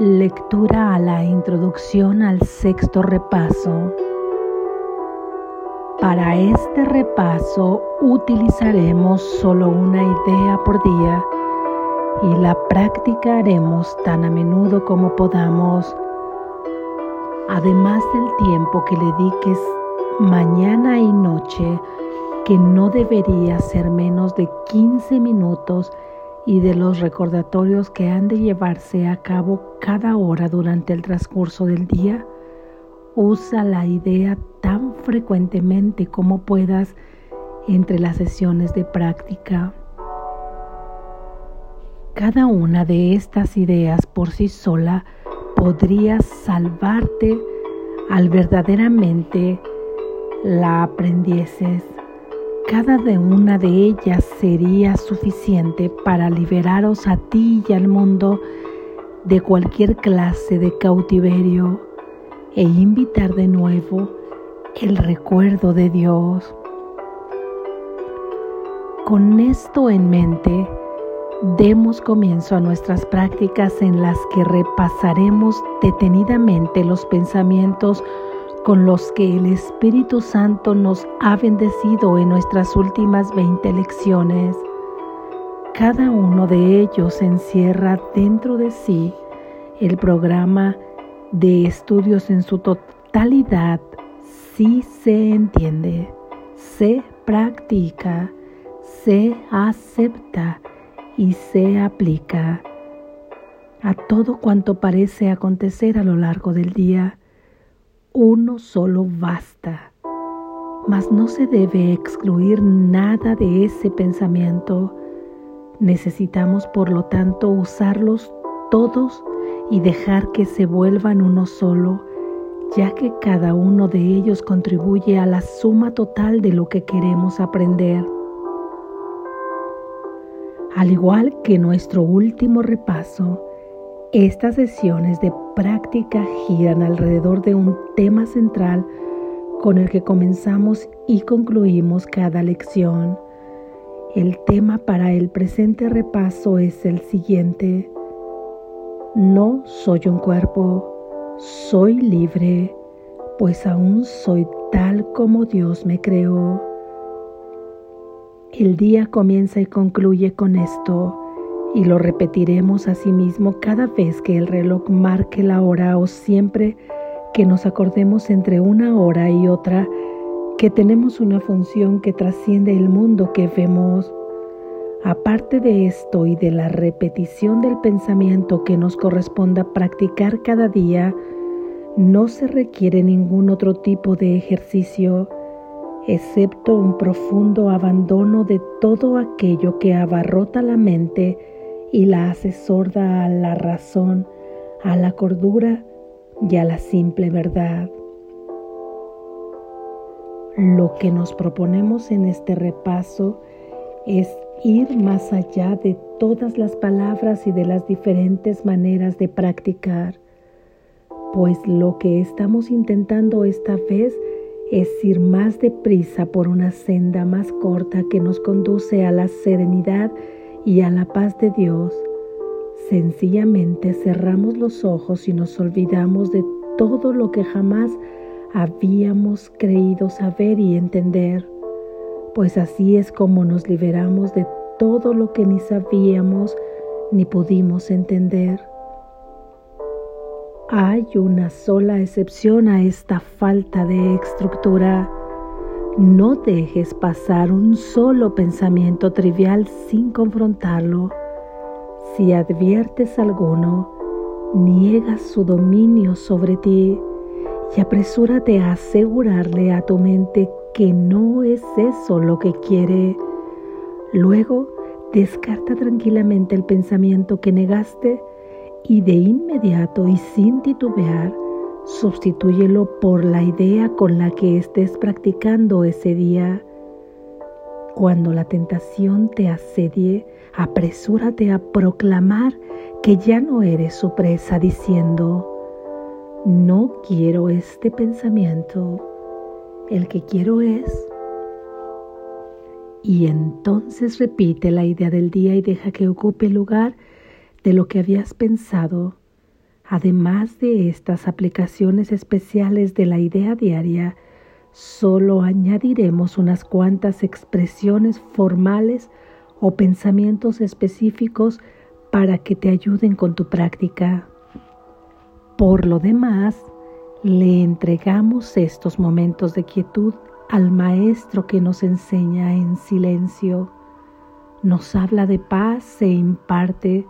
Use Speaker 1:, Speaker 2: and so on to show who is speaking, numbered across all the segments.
Speaker 1: Lectura a la introducción al sexto repaso. Para este repaso utilizaremos solo una idea por día y la practicaremos tan a menudo como podamos. Además del tiempo que le dediques mañana y noche, que no debería ser menos de 15 minutos, y de los recordatorios que han de llevarse a cabo cada hora durante el transcurso del día, usa la idea tan frecuentemente como puedas entre las sesiones de práctica. Cada una de estas ideas por sí sola podría salvarte al verdaderamente la aprendieses. Cada de una de ellas sería suficiente para liberaros a ti y al mundo de cualquier clase de cautiverio e invitar de nuevo el recuerdo de Dios. Con esto en mente, demos comienzo a nuestras prácticas en las que repasaremos detenidamente los pensamientos con los que el Espíritu Santo nos ha bendecido en nuestras últimas 20 lecciones. Cada uno de ellos encierra dentro de sí el programa de estudios en su totalidad si se entiende, se practica, se acepta y se aplica a todo cuanto parece acontecer a lo largo del día uno solo basta, mas no se debe excluir nada de ese pensamiento. Necesitamos, por lo tanto, usarlos todos y dejar que se vuelvan uno solo, ya que cada uno de ellos contribuye a la suma total de lo que queremos aprender. Al igual que nuestro último repaso, estas sesiones de práctica giran alrededor de un tema central con el que comenzamos y concluimos cada lección. El tema para el presente repaso es el siguiente. No soy un cuerpo, soy libre, pues aún soy tal como Dios me creó. El día comienza y concluye con esto y lo repetiremos a sí mismo cada vez que el reloj marque la hora o siempre que nos acordemos entre una hora y otra que tenemos una función que trasciende el mundo que vemos. Aparte de esto y de la repetición del pensamiento que nos corresponda practicar cada día, no se requiere ningún otro tipo de ejercicio, excepto un profundo abandono de todo aquello que abarrota la mente y la hace sorda a la razón, a la cordura y a la simple verdad. Lo que nos proponemos en este repaso es ir más allá de todas las palabras y de las diferentes maneras de practicar, pues lo que estamos intentando esta vez es ir más deprisa por una senda más corta que nos conduce a la serenidad y a la paz de Dios, sencillamente cerramos los ojos y nos olvidamos de todo lo que jamás habíamos creído saber y entender, pues así es como nos liberamos de todo lo que ni sabíamos ni pudimos entender. Hay una sola excepción a esta falta de estructura no dejes pasar un solo pensamiento trivial sin confrontarlo. Si adviertes alguno, niega su dominio sobre ti y apresúrate a asegurarle a tu mente que no es eso lo que quiere. Luego, descarta tranquilamente el pensamiento que negaste y de inmediato y sin titubear, Sustitúyelo por la idea con la que estés practicando ese día. Cuando la tentación te asedie, apresúrate a proclamar que ya no eres su presa diciendo, no quiero este pensamiento, el que quiero es. Y entonces repite la idea del día y deja que ocupe el lugar de lo que habías pensado Además de estas aplicaciones especiales de la idea diaria, solo añadiremos unas cuantas expresiones formales o pensamientos específicos para que te ayuden con tu práctica. Por lo demás, le entregamos estos momentos de quietud al Maestro que nos enseña en silencio, nos habla de paz e imparte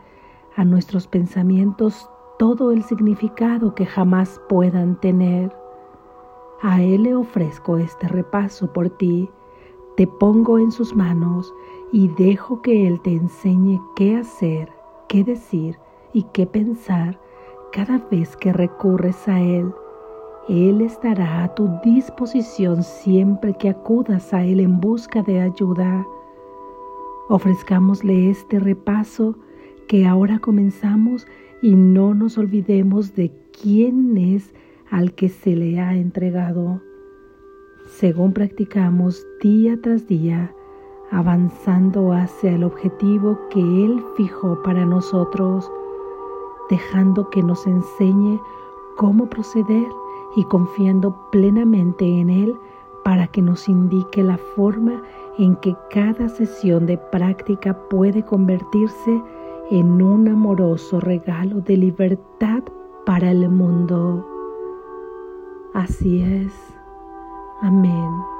Speaker 1: a nuestros pensamientos todo el significado que jamás puedan tener. A Él le ofrezco este repaso por ti, te pongo en sus manos y dejo que Él te enseñe qué hacer, qué decir y qué pensar cada vez que recurres a Él él estará a tu disposición siempre que acudas a Él en busca de ayuda. Ofrezcámosle este repaso que ahora comenzamos y no nos olvidemos de quién es al que se le ha entregado. Según practicamos día tras día, avanzando hacia el objetivo que Él fijó para nosotros, dejando que nos enseñe cómo proceder y confiando plenamente en Él para que nos indique la forma en que cada sesión de práctica puede convertirse en un amoroso regalo de libertad para el mundo. Así es. Amén.